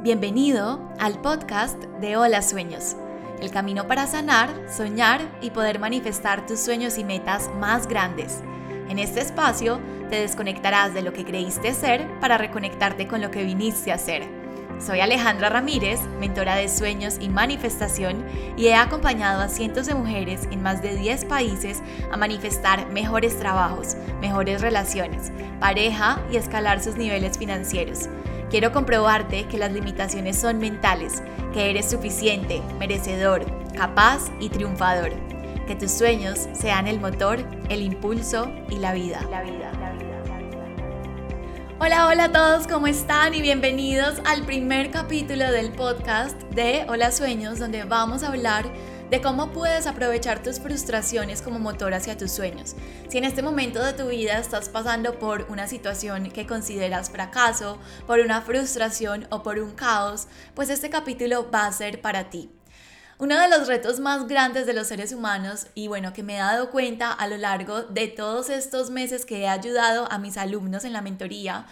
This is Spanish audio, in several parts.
Bienvenido al podcast de Hola Sueños, el camino para sanar, soñar y poder manifestar tus sueños y metas más grandes. En este espacio te desconectarás de lo que creíste ser para reconectarte con lo que viniste a ser. Soy Alejandra Ramírez, mentora de sueños y manifestación, y he acompañado a cientos de mujeres en más de 10 países a manifestar mejores trabajos, mejores relaciones, pareja y escalar sus niveles financieros. Quiero comprobarte que las limitaciones son mentales, que eres suficiente, merecedor, capaz y triunfador. Que tus sueños sean el motor, el impulso y la vida. La vida. Hola, hola a todos, ¿cómo están? Y bienvenidos al primer capítulo del podcast de Hola Sueños, donde vamos a hablar de cómo puedes aprovechar tus frustraciones como motor hacia tus sueños. Si en este momento de tu vida estás pasando por una situación que consideras fracaso, por una frustración o por un caos, pues este capítulo va a ser para ti. Uno de los retos más grandes de los seres humanos y bueno, que me he dado cuenta a lo largo de todos estos meses que he ayudado a mis alumnos en la mentoría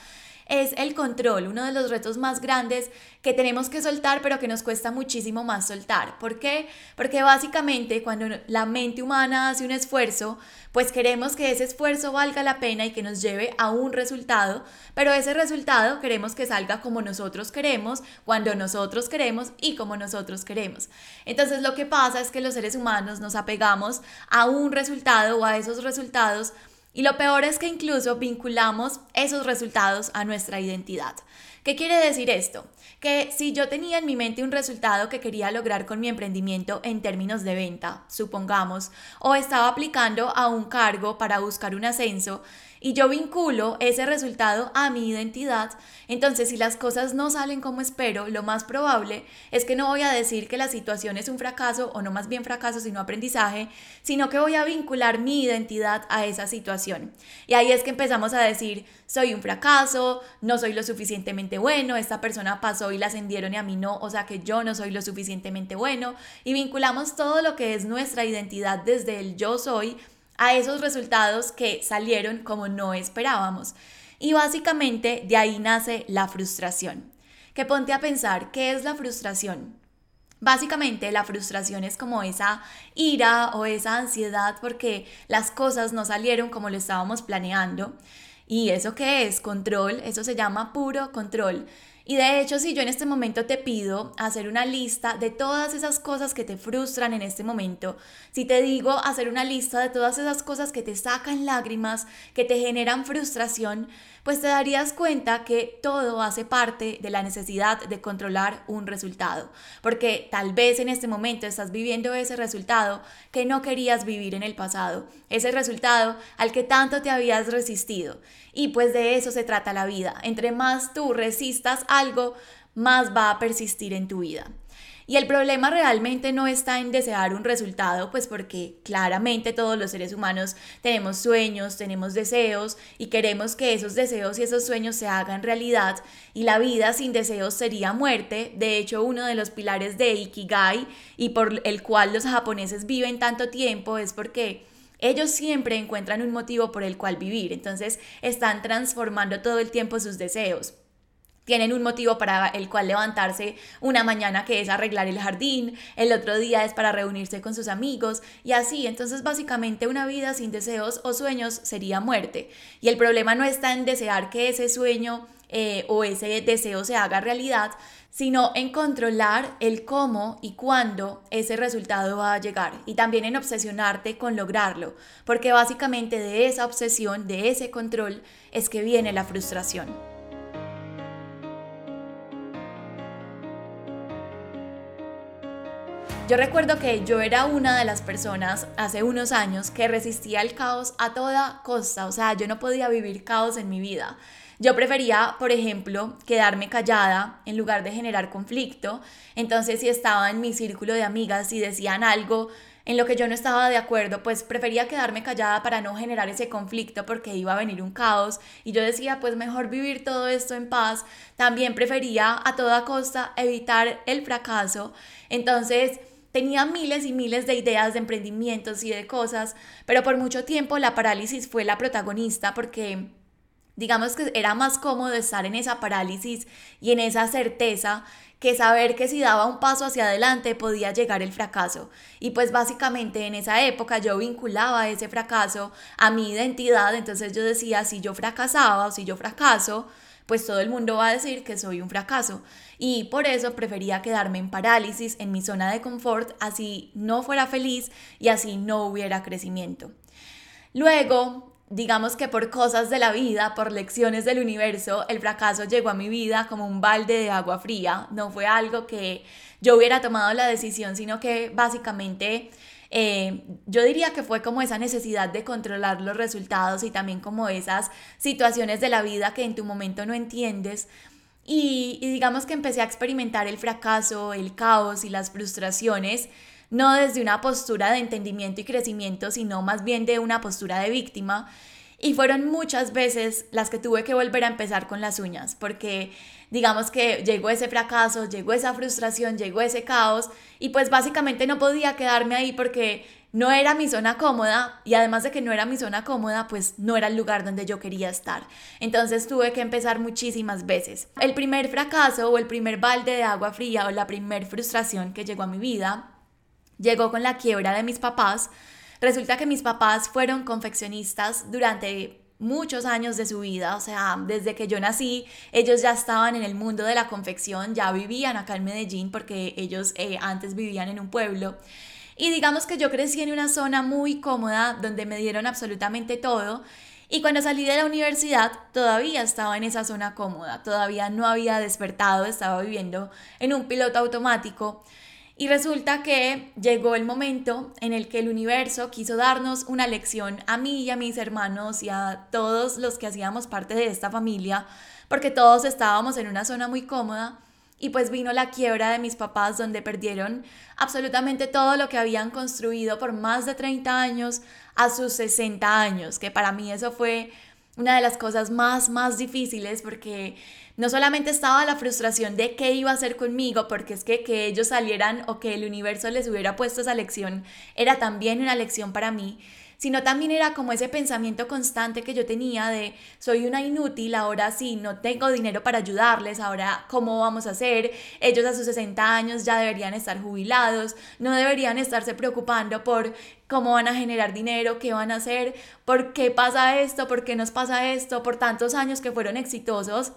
es el control, uno de los retos más grandes que tenemos que soltar, pero que nos cuesta muchísimo más soltar. ¿Por qué? Porque básicamente cuando la mente humana hace un esfuerzo, pues queremos que ese esfuerzo valga la pena y que nos lleve a un resultado, pero ese resultado queremos que salga como nosotros queremos, cuando nosotros queremos y como nosotros queremos. Entonces lo que pasa es que los seres humanos nos apegamos a un resultado o a esos resultados y lo peor es que incluso vinculamos esos resultados a nuestra identidad. ¿Qué quiere decir esto? Que si yo tenía en mi mente un resultado que quería lograr con mi emprendimiento en términos de venta, supongamos, o estaba aplicando a un cargo para buscar un ascenso, y yo vinculo ese resultado a mi identidad, entonces si las cosas no salen como espero, lo más probable es que no voy a decir que la situación es un fracaso o no más bien fracaso, sino aprendizaje, sino que voy a vincular mi identidad a esa situación. Y ahí es que empezamos a decir, soy un fracaso, no soy lo suficientemente bueno, esta persona pasó y la ascendieron y a mí no, o sea que yo no soy lo suficientemente bueno, y vinculamos todo lo que es nuestra identidad desde el yo soy a esos resultados que salieron como no esperábamos. Y básicamente de ahí nace la frustración. Que ponte a pensar, ¿qué es la frustración? Básicamente la frustración es como esa ira o esa ansiedad porque las cosas no salieron como lo estábamos planeando. ¿Y eso qué es? Control, eso se llama puro control. Y de hecho, si yo en este momento te pido hacer una lista de todas esas cosas que te frustran en este momento, si te digo hacer una lista de todas esas cosas que te sacan lágrimas, que te generan frustración, pues te darías cuenta que todo hace parte de la necesidad de controlar un resultado. Porque tal vez en este momento estás viviendo ese resultado que no querías vivir en el pasado, ese resultado al que tanto te habías resistido. Y pues de eso se trata la vida. Entre más tú resistas algo, más va a persistir en tu vida. Y el problema realmente no está en desear un resultado, pues porque claramente todos los seres humanos tenemos sueños, tenemos deseos y queremos que esos deseos y esos sueños se hagan realidad y la vida sin deseos sería muerte. De hecho, uno de los pilares de Ikigai y por el cual los japoneses viven tanto tiempo es porque ellos siempre encuentran un motivo por el cual vivir, entonces están transformando todo el tiempo sus deseos. Tienen un motivo para el cual levantarse una mañana que es arreglar el jardín, el otro día es para reunirse con sus amigos y así. Entonces básicamente una vida sin deseos o sueños sería muerte. Y el problema no está en desear que ese sueño eh, o ese deseo se haga realidad, sino en controlar el cómo y cuándo ese resultado va a llegar y también en obsesionarte con lograrlo, porque básicamente de esa obsesión, de ese control, es que viene la frustración. Yo recuerdo que yo era una de las personas hace unos años que resistía el caos a toda costa, o sea, yo no podía vivir caos en mi vida. Yo prefería, por ejemplo, quedarme callada en lugar de generar conflicto. Entonces, si estaba en mi círculo de amigas y decían algo en lo que yo no estaba de acuerdo, pues prefería quedarme callada para no generar ese conflicto porque iba a venir un caos. Y yo decía, pues mejor vivir todo esto en paz. También prefería a toda costa evitar el fracaso. Entonces, tenía miles y miles de ideas de emprendimientos y de cosas, pero por mucho tiempo la parálisis fue la protagonista porque Digamos que era más cómodo estar en esa parálisis y en esa certeza que saber que si daba un paso hacia adelante podía llegar el fracaso. Y pues básicamente en esa época yo vinculaba ese fracaso a mi identidad, entonces yo decía, si yo fracasaba o si yo fracaso, pues todo el mundo va a decir que soy un fracaso. Y por eso prefería quedarme en parálisis, en mi zona de confort, así no fuera feliz y así no hubiera crecimiento. Luego, digamos que por cosas de la vida, por lecciones del universo, el fracaso llegó a mi vida como un balde de agua fría. No fue algo que yo hubiera tomado la decisión, sino que básicamente eh, yo diría que fue como esa necesidad de controlar los resultados y también como esas situaciones de la vida que en tu momento no entiendes. Y, y digamos que empecé a experimentar el fracaso, el caos y las frustraciones no desde una postura de entendimiento y crecimiento, sino más bien de una postura de víctima. Y fueron muchas veces las que tuve que volver a empezar con las uñas, porque digamos que llegó ese fracaso, llegó esa frustración, llegó ese caos, y pues básicamente no podía quedarme ahí porque no era mi zona cómoda y además de que no era mi zona cómoda, pues no era el lugar donde yo quería estar. Entonces tuve que empezar muchísimas veces. El primer fracaso o el primer balde de agua fría o la primer frustración que llegó a mi vida llegó con la quiebra de mis papás. Resulta que mis papás fueron confeccionistas durante muchos años de su vida, o sea, desde que yo nací, ellos ya estaban en el mundo de la confección, ya vivían acá en Medellín porque ellos eh, antes vivían en un pueblo. Y digamos que yo crecí en una zona muy cómoda donde me dieron absolutamente todo. Y cuando salí de la universidad todavía estaba en esa zona cómoda, todavía no había despertado, estaba viviendo en un piloto automático. Y resulta que llegó el momento en el que el universo quiso darnos una lección a mí y a mis hermanos y a todos los que hacíamos parte de esta familia, porque todos estábamos en una zona muy cómoda. Y pues vino la quiebra de mis papás donde perdieron absolutamente todo lo que habían construido por más de 30 años a sus 60 años, que para mí eso fue una de las cosas más, más difíciles porque no solamente estaba la frustración de qué iba a hacer conmigo, porque es que que ellos salieran o que el universo les hubiera puesto esa lección era también una lección para mí, sino también era como ese pensamiento constante que yo tenía de soy una inútil, ahora sí, no tengo dinero para ayudarles, ahora cómo vamos a hacer, ellos a sus 60 años ya deberían estar jubilados, no deberían estarse preocupando por cómo van a generar dinero, qué van a hacer, por qué pasa esto, por qué nos pasa esto, por tantos años que fueron exitosos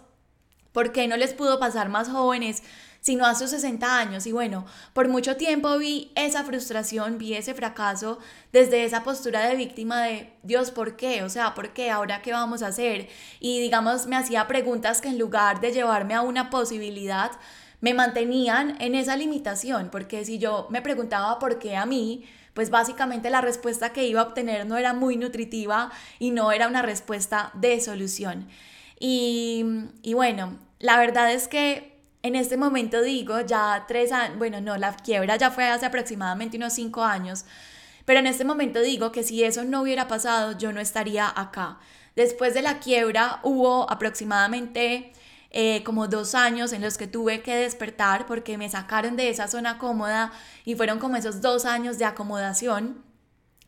¿Por qué no les pudo pasar más jóvenes, sino a sus 60 años? Y bueno, por mucho tiempo vi esa frustración, vi ese fracaso desde esa postura de víctima de Dios, ¿por qué? O sea, ¿por qué? ¿Ahora qué vamos a hacer? Y digamos, me hacía preguntas que en lugar de llevarme a una posibilidad, me mantenían en esa limitación, porque si yo me preguntaba por qué a mí, pues básicamente la respuesta que iba a obtener no era muy nutritiva y no era una respuesta de solución. Y, bueno, la verdad es que en este momento digo, ya tres años, bueno, no, la quiebra ya fue hace aproximadamente unos cinco años, pero en este momento digo que si eso no hubiera pasado, yo no estaría acá. Después de la quiebra hubo aproximadamente eh, como dos años en los que tuve que despertar porque me sacaron de esa zona cómoda y fueron como esos dos años de acomodación.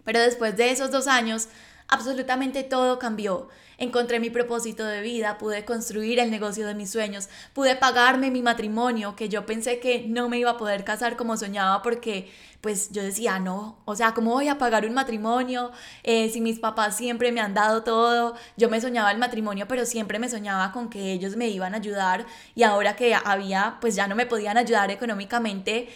Pero después de esos dos años, absolutamente todo cambió encontré mi propósito de vida, pude construir el negocio de mis sueños, pude pagarme mi matrimonio, que yo pensé que no me iba a poder casar como soñaba porque pues yo decía, no, o sea, ¿cómo voy a pagar un matrimonio eh, si mis papás siempre me han dado todo? Yo me soñaba el matrimonio, pero siempre me soñaba con que ellos me iban a ayudar y ahora que había, pues ya no me podían ayudar económicamente,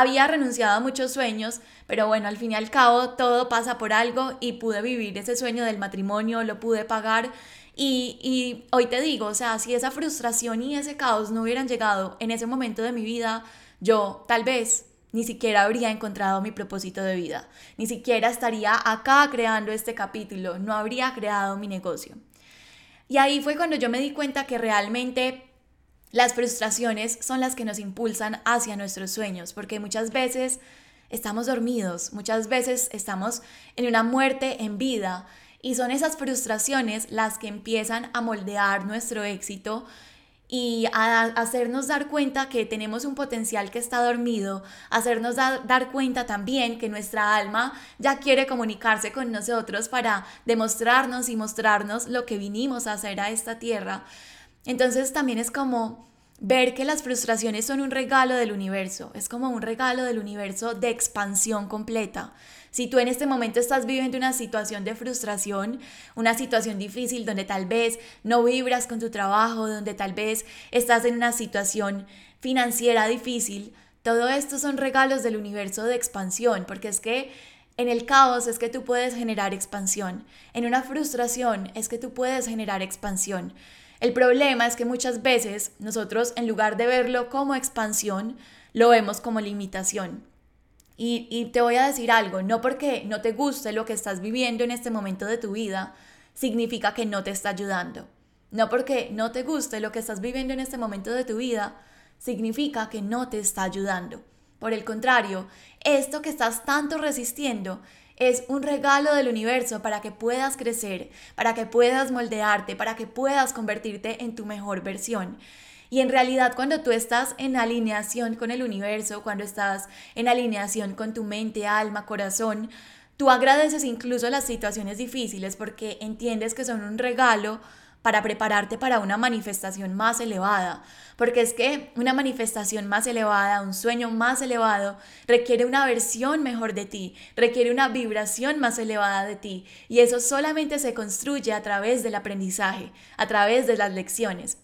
había renunciado a muchos sueños, pero bueno, al fin y al cabo todo pasa por algo y pude vivir ese sueño del matrimonio, lo pude pagar y, y, hoy te digo, o sea, si esa frustración y ese caos no hubieran llegado en ese momento de mi vida, yo tal vez ni siquiera habría encontrado mi propósito de vida, ni siquiera estaría acá creando este capítulo, no habría creado mi negocio. Y ahí fue cuando yo me di cuenta que realmente las frustraciones son las que nos impulsan hacia nuestros sueños, porque muchas veces estamos dormidos, muchas veces estamos en una muerte en vida y son esas frustraciones las que empiezan a moldear nuestro éxito y a hacernos dar cuenta que tenemos un potencial que está dormido, hacernos dar cuenta también que nuestra alma ya quiere comunicarse con nosotros para demostrarnos y mostrarnos lo que vinimos a hacer a esta tierra. Entonces también es como ver que las frustraciones son un regalo del universo, es como un regalo del universo de expansión completa. Si tú en este momento estás viviendo una situación de frustración, una situación difícil donde tal vez no vibras con tu trabajo, donde tal vez estás en una situación financiera difícil, todo esto son regalos del universo de expansión, porque es que en el caos es que tú puedes generar expansión, en una frustración es que tú puedes generar expansión. El problema es que muchas veces nosotros en lugar de verlo como expansión, lo vemos como limitación. Y, te voy a decir algo, no porque no te guste lo que estás viviendo en este momento de tu vida, significa que no te está ayudando. No porque no te guste lo que estás viviendo en este momento de tu vida, significa que no te está ayudando. Por el contrario, esto que estás tanto resistiendo es un regalo del universo para que puedas crecer, para que puedas moldearte, para que puedas convertirte en tu mejor versión. Y en realidad cuando tú estás en alineación con el universo, cuando estás en alineación con tu mente, alma, corazón, tú agradeces incluso las situaciones difíciles porque entiendes que son un regalo para prepararte para una manifestación más elevada. Porque es que una manifestación más elevada, un sueño más elevado, requiere una versión mejor de ti, requiere una vibración más elevada de ti. Y eso solamente se construye a través del aprendizaje, a través de las lecciones.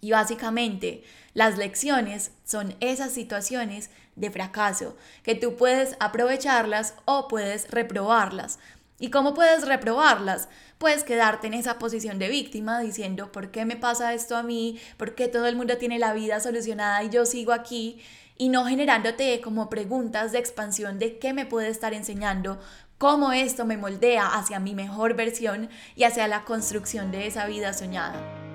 Y básicamente las lecciones son esas situaciones de fracaso, que tú puedes aprovecharlas o puedes reprobarlas. ¿Y cómo puedes reprobarlas? Puedes quedarte en esa posición de víctima diciendo, ¿por qué me pasa esto a mí? ¿Por qué todo el mundo tiene la vida solucionada y yo sigo aquí? Y no generándote como preguntas de expansión de qué me puede estar enseñando, cómo esto me moldea hacia mi mejor versión y hacia la construcción de esa vida soñada.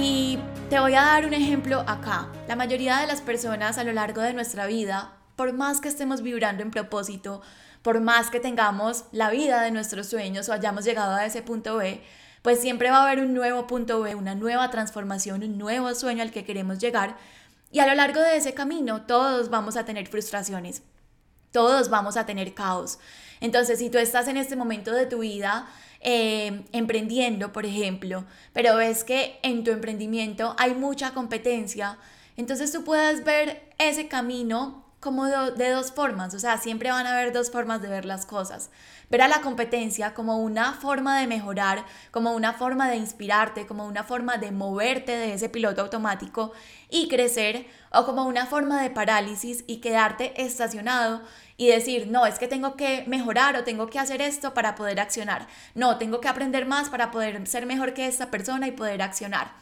Y te voy a dar un ejemplo acá. La mayoría de las personas a lo largo de nuestra vida, por más que estemos vibrando en propósito, por más que tengamos la vida de nuestros sueños o hayamos llegado a ese punto B, pues siempre va a haber un nuevo punto B, una nueva transformación, un nuevo sueño al que queremos llegar. Y a lo largo de ese camino todos vamos a tener frustraciones, todos vamos a tener caos. Entonces, si tú estás en este momento de tu vida eh, emprendiendo, por ejemplo, pero ves que en tu emprendimiento hay mucha competencia, entonces tú puedes ver ese camino como de, dos formas, o sea, siempre van a haber dos formas de ver las cosas. Ver a la competencia como una forma de mejorar, como una forma de inspirarte, como una forma de moverte de ese piloto automático y crecer, o como una forma de parálisis y quedarte estacionado y decir, no, es que tengo que mejorar o tengo que hacer esto para poder accionar. No, tengo que aprender más para poder ser mejor que esta persona y poder accionar.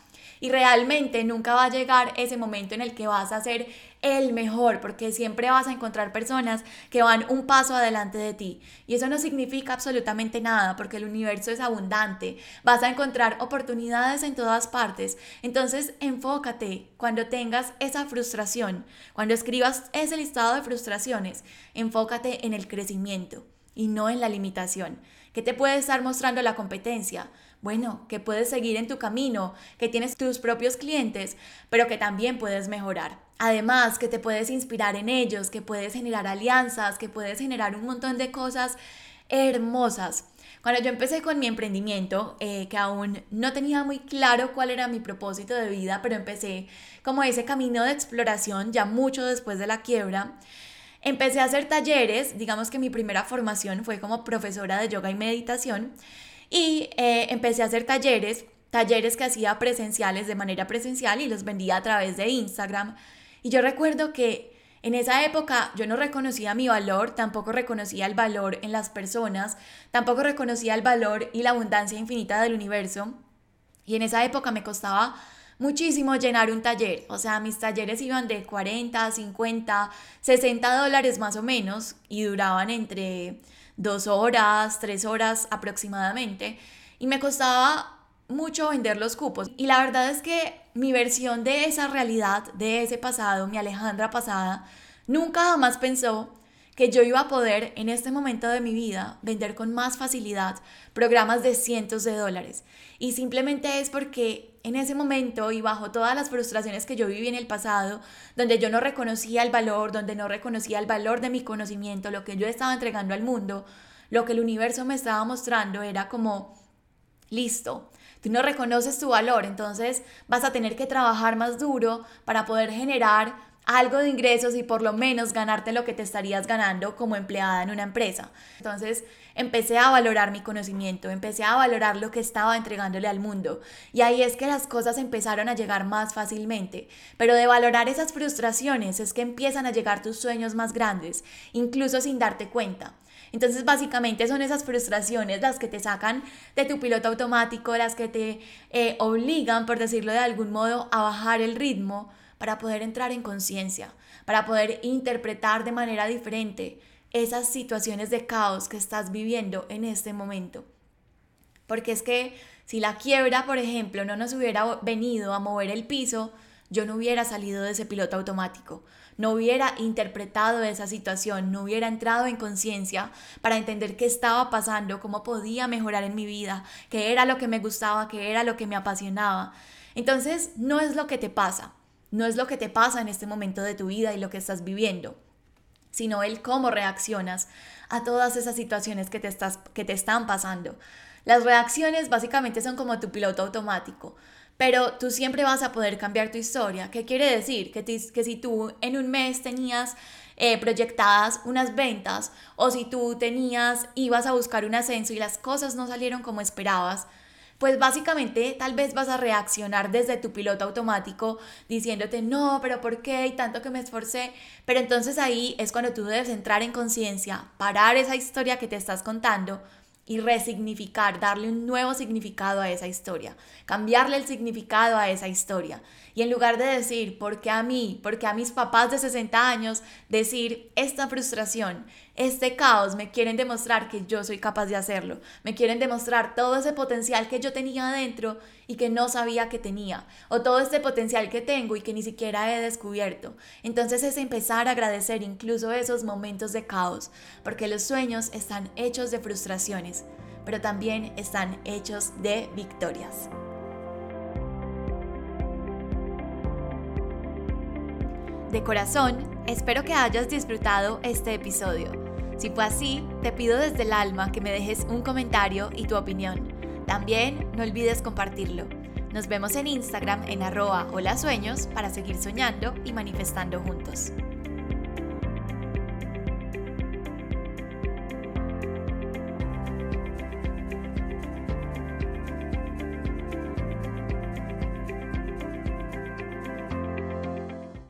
Y realmente nunca va a llegar ese momento en el que vas a ser el mejor, porque siempre vas a encontrar personas que van un paso adelante de ti. Y eso no significa absolutamente nada, porque el universo es abundante. Vas a encontrar oportunidades en todas partes. Entonces, enfócate cuando tengas esa frustración, cuando escribas ese listado de frustraciones, enfócate en el crecimiento y no en la limitación. ¿Qué te puede estar mostrando la competencia? Bueno, que puedes seguir en tu camino, que tienes tus propios clientes, pero que también puedes mejorar. Además, que te puedes inspirar en ellos, que puedes generar alianzas, que puedes generar un montón de cosas hermosas. Cuando yo empecé con mi emprendimiento, eh, que aún no tenía muy claro cuál era mi propósito de vida, pero empecé como ese camino de exploración ya mucho después de la quiebra, empecé a hacer talleres, digamos que mi primera formación fue como profesora de yoga y meditación, y eh, empecé a hacer talleres, talleres que hacía presenciales de manera presencial y los vendía a través de Instagram. Y yo recuerdo que en esa época yo no reconocía mi valor, tampoco reconocía el valor en las personas, tampoco reconocía el valor y la abundancia infinita del universo. Y en esa época me costaba muchísimo llenar un taller. O sea, mis talleres iban de 40, 50, 60 dólares más o menos y duraban entre dos horas, tres horas aproximadamente. Y me costaba mucho vender los cupos. Y la verdad es que mi versión de esa realidad, de ese pasado, mi Alejandra pasada, nunca jamás pensó que yo iba a poder en este momento de mi vida vender con más facilidad programas de cientos de dólares. Y simplemente es porque en ese momento y bajo todas las frustraciones que yo viví en el pasado, donde yo no reconocía el valor, donde no reconocía el valor de mi conocimiento, lo que yo estaba entregando al mundo, lo que el universo me estaba mostrando era como, listo, tú no reconoces tu valor, entonces vas a tener que trabajar más duro para poder generar algo de ingresos y por lo menos ganarte lo que te estarías ganando como empleada en una empresa. Entonces empecé a valorar mi conocimiento, empecé a valorar lo que estaba entregándole al mundo y ahí es que las cosas empezaron a llegar más fácilmente. Pero de valorar esas frustraciones es que empiezan a llegar tus sueños más grandes, incluso sin darte cuenta. Entonces básicamente son esas frustraciones las que te sacan de tu piloto automático, las que te eh, obligan, por decirlo de algún modo, a bajar el ritmo para poder entrar en conciencia, para poder interpretar de manera diferente esas situaciones de caos que estás viviendo en este momento. Porque es que si la quiebra, por ejemplo, no nos hubiera venido a mover el piso, yo no hubiera salido de ese piloto automático, no hubiera interpretado esa situación, no hubiera entrado en conciencia para entender qué estaba pasando, cómo podía mejorar en mi vida, qué era lo que me gustaba, qué era lo que me apasionaba. Entonces, no es lo que te pasa, no es lo que te pasa en este momento de tu vida y lo que estás viviendo, sino el cómo reaccionas a todas esas situaciones que te, estás, que te están pasando. Las reacciones básicamente son como tu piloto automático, pero tú siempre vas a poder cambiar tu historia. ¿Qué quiere decir? Que, si tú en un mes tenías eh, proyectadas unas ventas o si tú tenías, ibas a buscar un ascenso y las cosas no salieron como esperabas, pues básicamente tal vez vas a reaccionar desde tu piloto automático diciéndote, no, pero ¿por qué? Y tanto que me esforcé. Pero entonces ahí es cuando tú debes entrar en conciencia, parar esa historia que te estás contando y resignificar, darle un nuevo significado a esa historia, cambiarle el significado a esa historia. Y en lugar de decir, ¿por qué a mí? ¿Por qué a mis papás de 60 años? Decir, esta frustración, este caos me quieren demostrar que yo soy capaz de hacerlo, me quieren demostrar todo ese potencial que yo tenía adentro y que no sabía que tenía, o todo este potencial que tengo y que ni siquiera he descubierto. Entonces es empezar a agradecer incluso esos momentos de caos, porque los sueños están hechos de frustraciones, pero también están hechos de victorias. De corazón, espero que hayas disfrutado este episodio. Si fue así, te pido desde el alma que me dejes un comentario y tu opinión. También no olvides compartirlo. Nos vemos en Instagram en arroba hola sueños para seguir soñando y manifestando juntos.